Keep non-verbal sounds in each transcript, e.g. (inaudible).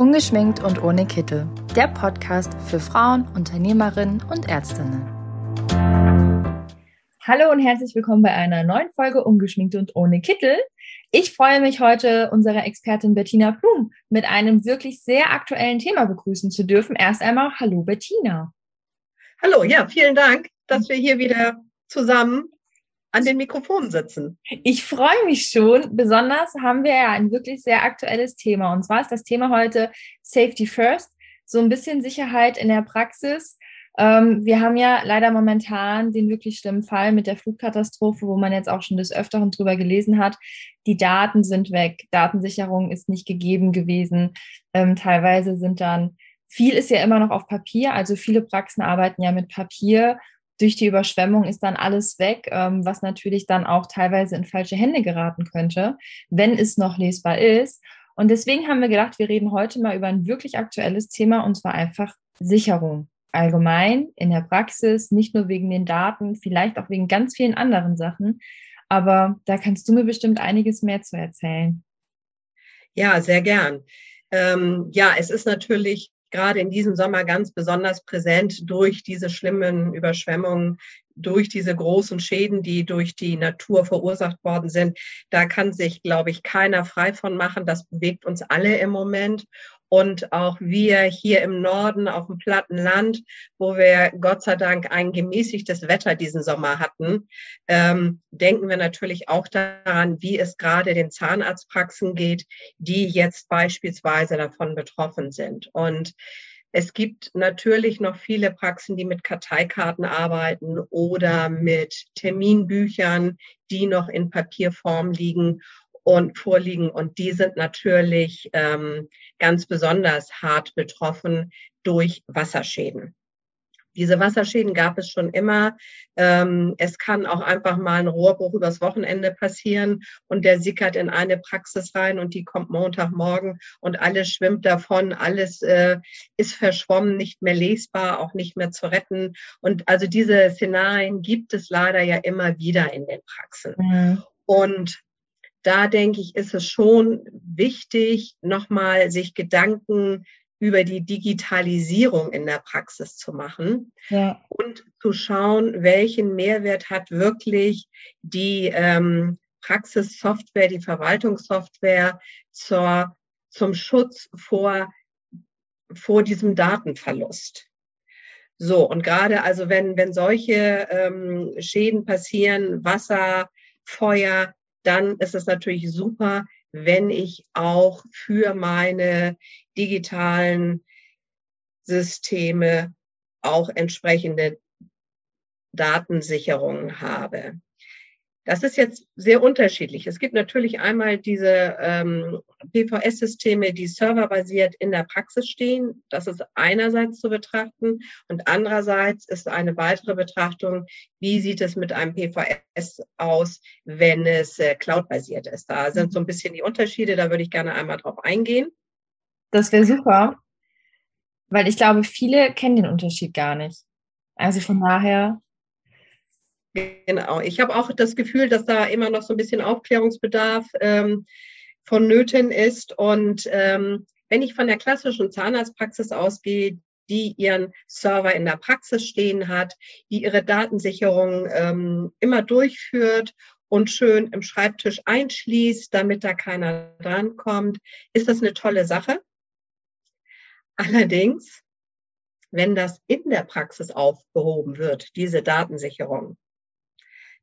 Ungeschminkt und ohne Kittel. Der Podcast für Frauen, Unternehmerinnen und Ärztinnen. Hallo und herzlich willkommen bei einer neuen Folge Ungeschminkt und ohne Kittel. Ich freue mich heute, unsere Expertin Bettina Blum mit einem wirklich sehr aktuellen Thema begrüßen zu dürfen. Erst einmal Hallo Bettina. Hallo, ja, vielen Dank, dass wir hier wieder zusammen an den Mikrofonen sitzen. Ich freue mich schon. Besonders haben wir ja ein wirklich sehr aktuelles Thema. Und zwar ist das Thema heute Safety First. So ein bisschen Sicherheit in der Praxis. Ähm, wir haben ja leider momentan den wirklich schlimmen Fall mit der Flugkatastrophe, wo man jetzt auch schon des Öfteren drüber gelesen hat. Die Daten sind weg. Datensicherung ist nicht gegeben gewesen. Ähm, teilweise sind dann viel ist ja immer noch auf Papier, also viele Praxen arbeiten ja mit Papier durch die Überschwemmung ist dann alles weg, ähm, was natürlich dann auch teilweise in falsche Hände geraten könnte, wenn es noch lesbar ist. Und deswegen haben wir gedacht, wir reden heute mal über ein wirklich aktuelles Thema und zwar einfach Sicherung. Allgemein in der Praxis, nicht nur wegen den Daten, vielleicht auch wegen ganz vielen anderen Sachen. Aber da kannst du mir bestimmt einiges mehr zu erzählen. Ja, sehr gern. Ähm, ja, es ist natürlich gerade in diesem Sommer ganz besonders präsent durch diese schlimmen Überschwemmungen, durch diese großen Schäden, die durch die Natur verursacht worden sind. Da kann sich, glaube ich, keiner frei von machen. Das bewegt uns alle im Moment und auch wir hier im Norden auf dem platten Land, wo wir Gott sei Dank ein gemäßigtes Wetter diesen Sommer hatten, ähm, denken wir natürlich auch daran, wie es gerade den Zahnarztpraxen geht, die jetzt beispielsweise davon betroffen sind. Und es gibt natürlich noch viele Praxen, die mit Karteikarten arbeiten oder mit Terminbüchern, die noch in Papierform liegen und vorliegen. Und die sind natürlich ähm, ganz besonders hart betroffen durch Wasserschäden. Diese Wasserschäden gab es schon immer. Ähm, es kann auch einfach mal ein Rohrbruch übers Wochenende passieren und der sickert in eine Praxis rein und die kommt Montagmorgen und alles schwimmt davon, alles äh, ist verschwommen, nicht mehr lesbar, auch nicht mehr zu retten. Und also diese Szenarien gibt es leider ja immer wieder in den Praxen. Mhm. Und da denke ich, ist es schon wichtig, nochmal sich Gedanken über die Digitalisierung in der Praxis zu machen ja. und zu schauen, welchen Mehrwert hat wirklich die ähm, Praxissoftware, die Verwaltungssoftware zur, zum Schutz vor, vor diesem Datenverlust. So, und gerade also wenn, wenn solche ähm, Schäden passieren, Wasser, Feuer, dann ist es natürlich super, wenn ich auch für meine digitalen Systeme auch entsprechende Datensicherungen habe. Das ist jetzt sehr unterschiedlich. Es gibt natürlich einmal diese ähm, PVS-Systeme, die serverbasiert in der Praxis stehen. Das ist einerseits zu betrachten. Und andererseits ist eine weitere Betrachtung, wie sieht es mit einem PVS aus, wenn es äh, cloud-basiert ist. Da sind so ein bisschen die Unterschiede. Da würde ich gerne einmal drauf eingehen. Das wäre super, weil ich glaube, viele kennen den Unterschied gar nicht. Also von daher Genau. Ich habe auch das Gefühl, dass da immer noch so ein bisschen Aufklärungsbedarf ähm, vonnöten ist. Und ähm, wenn ich von der klassischen Zahnarztpraxis ausgehe, die ihren Server in der Praxis stehen hat, die ihre Datensicherung ähm, immer durchführt und schön im Schreibtisch einschließt, damit da keiner drankommt, ist das eine tolle Sache. Allerdings, wenn das in der Praxis aufgehoben wird, diese Datensicherung,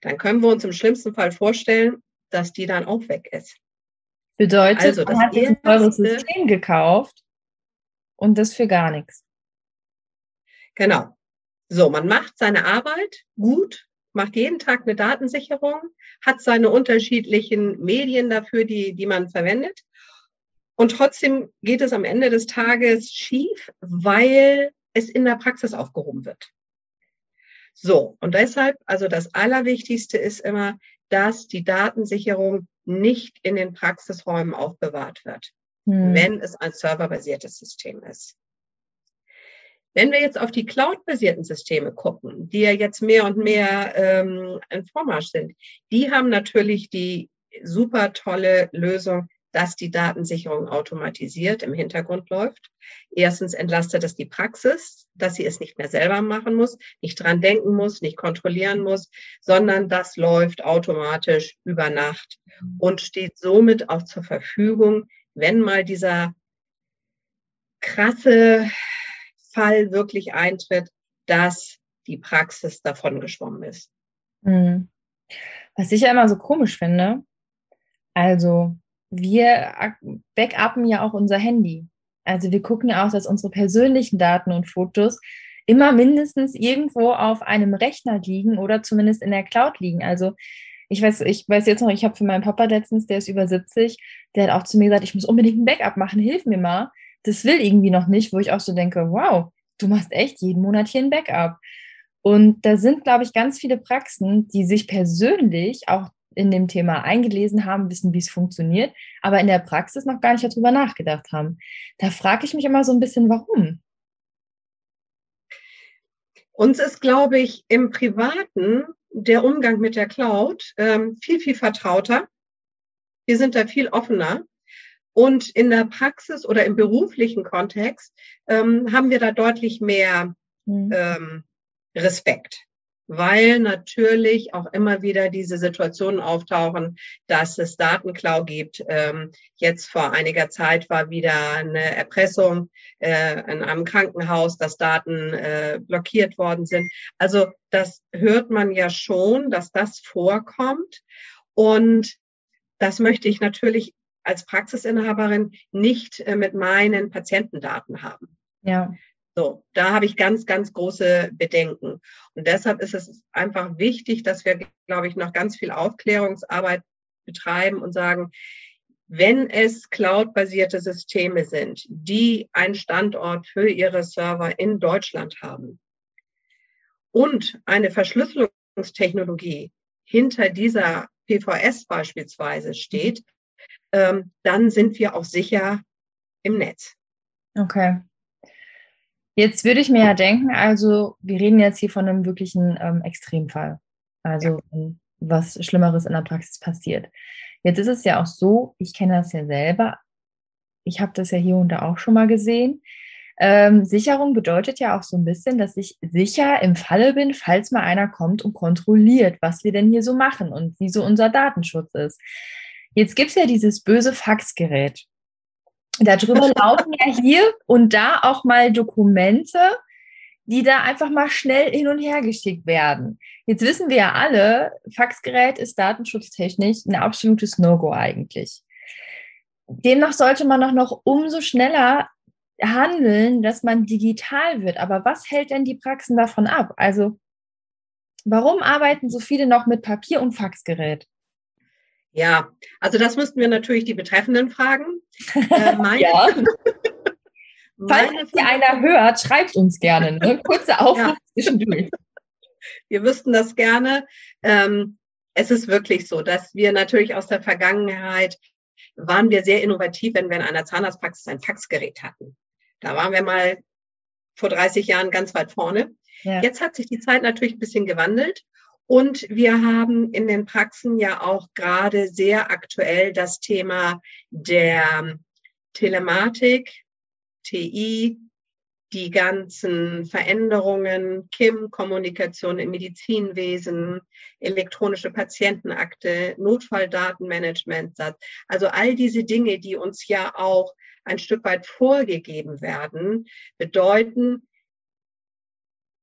dann können wir uns im schlimmsten Fall vorstellen, dass die dann auch weg ist. Bedeutet, also, man hat ein teures System gekauft und das für gar nichts. Genau. So, man macht seine Arbeit gut, macht jeden Tag eine Datensicherung, hat seine unterschiedlichen Medien dafür, die, die man verwendet. Und trotzdem geht es am Ende des Tages schief, weil es in der Praxis aufgehoben wird. So, und deshalb, also das Allerwichtigste ist immer, dass die Datensicherung nicht in den Praxisräumen aufbewahrt wird, hm. wenn es ein serverbasiertes System ist. Wenn wir jetzt auf die Cloud-basierten Systeme gucken, die ja jetzt mehr und mehr ähm, ein Vormarsch sind, die haben natürlich die super tolle Lösung, dass die Datensicherung automatisiert im Hintergrund läuft. Erstens entlastet es die Praxis, dass sie es nicht mehr selber machen muss, nicht dran denken muss, nicht kontrollieren muss, sondern das läuft automatisch über Nacht und steht somit auch zur Verfügung, wenn mal dieser krasse Fall wirklich eintritt, dass die Praxis davon geschwommen ist. Mhm. Was ich ja immer so komisch finde, also wir backuppen ja auch unser Handy. Also wir gucken ja auch, dass unsere persönlichen Daten und Fotos immer mindestens irgendwo auf einem Rechner liegen oder zumindest in der Cloud liegen. Also ich weiß, ich weiß jetzt noch, ich habe für meinen Papa letztens, der ist über 70, der hat auch zu mir gesagt, ich muss unbedingt ein Backup machen, hilf mir mal. Das will irgendwie noch nicht, wo ich auch so denke, wow, du machst echt jeden Monat hier ein Backup. Und da sind, glaube ich, ganz viele Praxen, die sich persönlich auch in dem Thema eingelesen haben, wissen, wie es funktioniert, aber in der Praxis noch gar nicht darüber nachgedacht haben. Da frage ich mich immer so ein bisschen, warum? Uns ist, glaube ich, im Privaten der Umgang mit der Cloud ähm, viel, viel vertrauter. Wir sind da viel offener. Und in der Praxis oder im beruflichen Kontext ähm, haben wir da deutlich mehr mhm. ähm, Respekt weil natürlich auch immer wieder diese Situationen auftauchen, dass es Datenklau gibt. Ähm, jetzt vor einiger Zeit war wieder eine Erpressung äh, in einem Krankenhaus, dass Daten äh, blockiert worden sind. Also das hört man ja schon, dass das vorkommt. Und das möchte ich natürlich als Praxisinhaberin nicht äh, mit meinen Patientendaten haben. Ja. So, da habe ich ganz, ganz große Bedenken. Und deshalb ist es einfach wichtig, dass wir, glaube ich, noch ganz viel Aufklärungsarbeit betreiben und sagen, wenn es cloud-basierte Systeme sind, die einen Standort für ihre Server in Deutschland haben und eine Verschlüsselungstechnologie hinter dieser PVS beispielsweise steht, ähm, dann sind wir auch sicher im Netz. Okay. Jetzt würde ich mir ja denken, also wir reden jetzt hier von einem wirklichen ähm, Extremfall. Also ja. was Schlimmeres in der Praxis passiert. Jetzt ist es ja auch so, ich kenne das ja selber. Ich habe das ja hier und da auch schon mal gesehen. Ähm, Sicherung bedeutet ja auch so ein bisschen, dass ich sicher im Falle bin, falls mal einer kommt und kontrolliert, was wir denn hier so machen und wie so unser Datenschutz ist. Jetzt gibt es ja dieses böse Faxgerät. Darüber (laughs) laufen ja hier und da auch mal Dokumente, die da einfach mal schnell hin und her geschickt werden. Jetzt wissen wir ja alle, Faxgerät ist datenschutztechnisch ein absolutes No-Go eigentlich. Demnach sollte man doch noch umso schneller handeln, dass man digital wird. Aber was hält denn die Praxen davon ab? Also, warum arbeiten so viele noch mit Papier und Faxgerät? Ja, also das müssten wir natürlich die Betreffenden fragen. Äh, (laughs) meine, ja. Falls hier einer hört, schreibt uns gerne. Ne? (laughs) Kurze Aufruf ja. zwischendurch. Wir wüssten das gerne. Ähm, es ist wirklich so, dass wir natürlich aus der Vergangenheit waren wir sehr innovativ, wenn wir in einer Zahnarztpraxis ein Faxgerät hatten. Da waren wir mal vor 30 Jahren ganz weit vorne. Ja. Jetzt hat sich die Zeit natürlich ein bisschen gewandelt und wir haben in den Praxen ja auch gerade sehr aktuell das Thema der Telematik, TI, die ganzen Veränderungen, KIM, Kommunikation im Medizinwesen, elektronische Patientenakte, Notfalldatenmanagement, also all diese Dinge, die uns ja auch ein Stück weit vorgegeben werden, bedeuten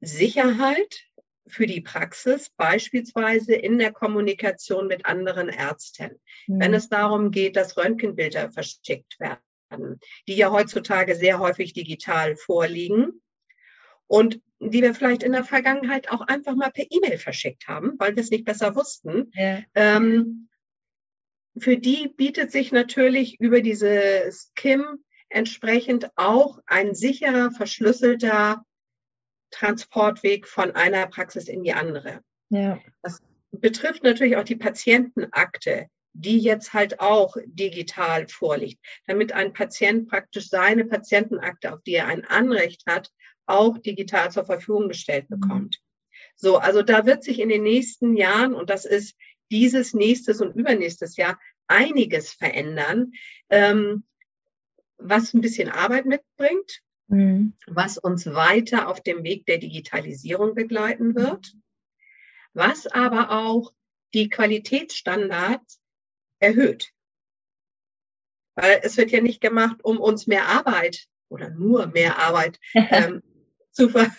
Sicherheit, für die Praxis, beispielsweise in der Kommunikation mit anderen Ärzten. Mhm. Wenn es darum geht, dass Röntgenbilder verschickt werden, die ja heutzutage sehr häufig digital vorliegen und die wir vielleicht in der Vergangenheit auch einfach mal per E-Mail verschickt haben, weil wir es nicht besser wussten. Ja. Ähm, für die bietet sich natürlich über diese SKIM entsprechend auch ein sicherer, verschlüsselter Transportweg von einer Praxis in die andere. Ja. Das betrifft natürlich auch die Patientenakte, die jetzt halt auch digital vorliegt, damit ein Patient praktisch seine Patientenakte, auf die er ein Anrecht hat, auch digital zur Verfügung gestellt mhm. bekommt. So, also da wird sich in den nächsten Jahren, und das ist dieses nächstes und übernächstes Jahr, einiges verändern, ähm, was ein bisschen Arbeit mitbringt, mhm. was uns weiter auf dem Weg der Digitalisierung begleiten wird, was aber auch die Qualitätsstandards erhöht. Weil es wird ja nicht gemacht, um uns mehr Arbeit oder nur mehr Arbeit (laughs) ähm, zu, ver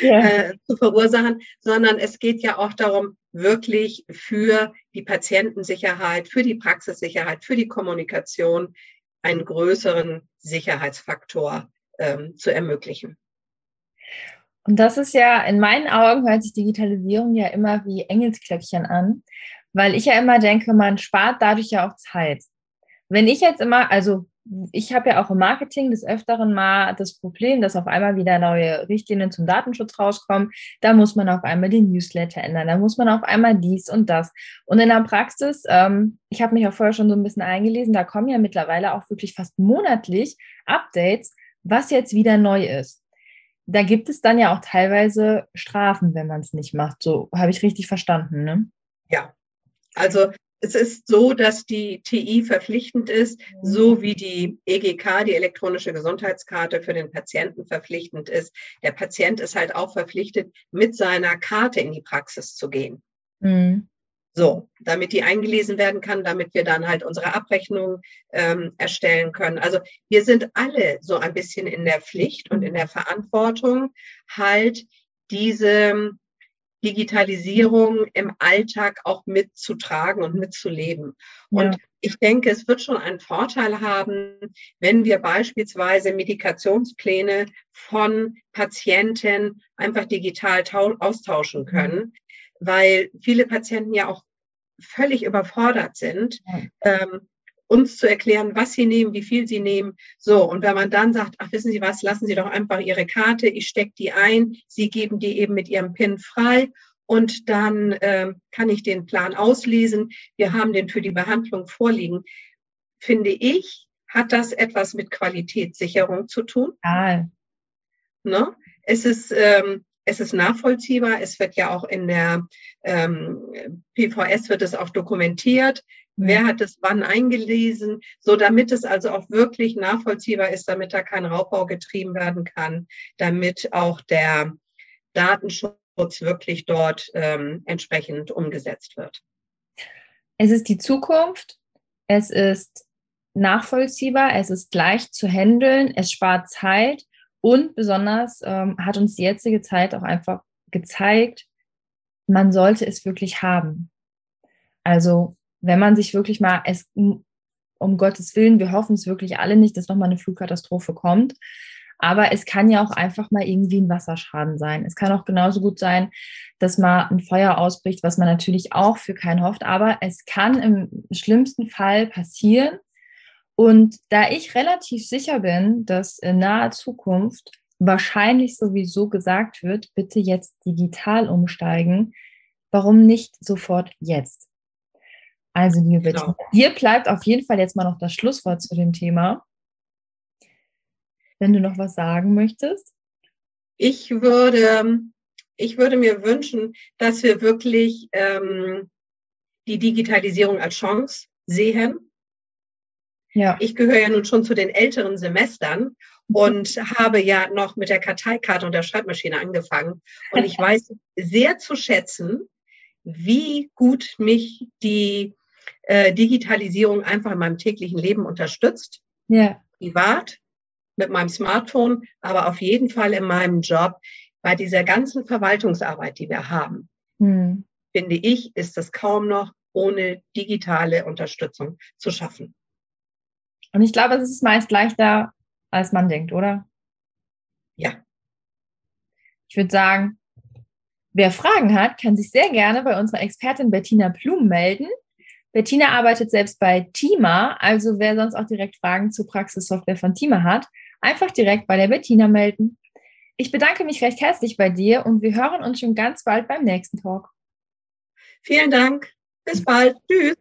ja. äh, zu verursachen, sondern es geht ja auch darum, wirklich für die Patientensicherheit, für die Praxissicherheit, für die Kommunikation einen größeren Sicherheitsfaktor ähm, zu ermöglichen. Und das ist ja, in meinen Augen hört sich Digitalisierung ja immer wie Engelsklöckchen an, weil ich ja immer denke, man spart dadurch ja auch Zeit. Wenn ich jetzt immer, also ich habe ja auch im Marketing des Öfteren mal das Problem, dass auf einmal wieder neue Richtlinien zum Datenschutz rauskommen. Da muss man auf einmal den Newsletter ändern, da muss man auf einmal dies und das. Und in der Praxis, ähm, ich habe mich auch vorher schon so ein bisschen eingelesen, da kommen ja mittlerweile auch wirklich fast monatlich Updates, was jetzt wieder neu ist. Da gibt es dann ja auch teilweise Strafen, wenn man es nicht macht. So habe ich richtig verstanden, ne? Ja. Also es ist so, dass die TI verpflichtend ist, so wie die EGK, die elektronische Gesundheitskarte für den Patienten verpflichtend ist. Der Patient ist halt auch verpflichtet, mit seiner Karte in die Praxis zu gehen. Mhm. So, damit die eingelesen werden kann, damit wir dann halt unsere Abrechnung ähm, erstellen können. Also wir sind alle so ein bisschen in der Pflicht und in der Verantwortung, halt diese Digitalisierung im Alltag auch mitzutragen und mitzuleben. Und ja. ich denke, es wird schon einen Vorteil haben, wenn wir beispielsweise Medikationspläne von Patienten einfach digital austauschen können, weil viele Patienten ja auch völlig überfordert sind. Ähm, uns zu erklären, was sie nehmen, wie viel sie nehmen. So, und wenn man dann sagt, ach, wissen Sie was, lassen Sie doch einfach Ihre Karte, ich stecke die ein, Sie geben die eben mit Ihrem PIN frei und dann äh, kann ich den Plan auslesen. Wir haben den für die Behandlung vorliegen. Finde ich, hat das etwas mit Qualitätssicherung zu tun. Ah. Ne? Es ist ähm, es ist nachvollziehbar. Es wird ja auch in der ähm, PVS wird es auch dokumentiert. Wer hat es wann eingelesen, so damit es also auch wirklich nachvollziehbar ist, damit da kein Raubbau getrieben werden kann, damit auch der Datenschutz wirklich dort ähm, entsprechend umgesetzt wird. Es ist die Zukunft, es ist nachvollziehbar, es ist leicht zu handeln, es spart Zeit und besonders ähm, hat uns die jetzige Zeit auch einfach gezeigt, man sollte es wirklich haben. Also wenn man sich wirklich mal, es, um Gottes Willen, wir hoffen es wirklich alle nicht, dass nochmal eine Flugkatastrophe kommt. Aber es kann ja auch einfach mal irgendwie ein Wasserschaden sein. Es kann auch genauso gut sein, dass mal ein Feuer ausbricht, was man natürlich auch für keinen hofft. Aber es kann im schlimmsten Fall passieren. Und da ich relativ sicher bin, dass in naher Zukunft wahrscheinlich sowieso gesagt wird, bitte jetzt digital umsteigen, warum nicht sofort jetzt? Also, liebe Bettina, genau. dir bleibt auf jeden Fall jetzt mal noch das Schlusswort zu dem Thema. Wenn du noch was sagen möchtest. Ich würde, ich würde mir wünschen, dass wir wirklich ähm, die Digitalisierung als Chance sehen. Ja. Ich gehöre ja nun schon zu den älteren Semestern und (laughs) habe ja noch mit der Karteikarte und der Schreibmaschine angefangen. Und ich weiß sehr zu schätzen, wie gut mich die äh, Digitalisierung einfach in meinem täglichen Leben unterstützt. Ja. Privat, mit meinem Smartphone, aber auf jeden Fall in meinem Job. Bei dieser ganzen Verwaltungsarbeit, die wir haben, hm. finde ich, ist es kaum noch ohne digitale Unterstützung zu schaffen. Und ich glaube, es ist meist leichter, als man denkt, oder? Ja. Ich würde sagen, wer Fragen hat, kann sich sehr gerne bei unserer Expertin Bettina Blum melden. Bettina arbeitet selbst bei Tima, also wer sonst auch direkt Fragen zur Praxissoftware von Tima hat, einfach direkt bei der Bettina melden. Ich bedanke mich recht herzlich bei dir und wir hören uns schon ganz bald beim nächsten Talk. Vielen Dank. Bis bald. Tschüss.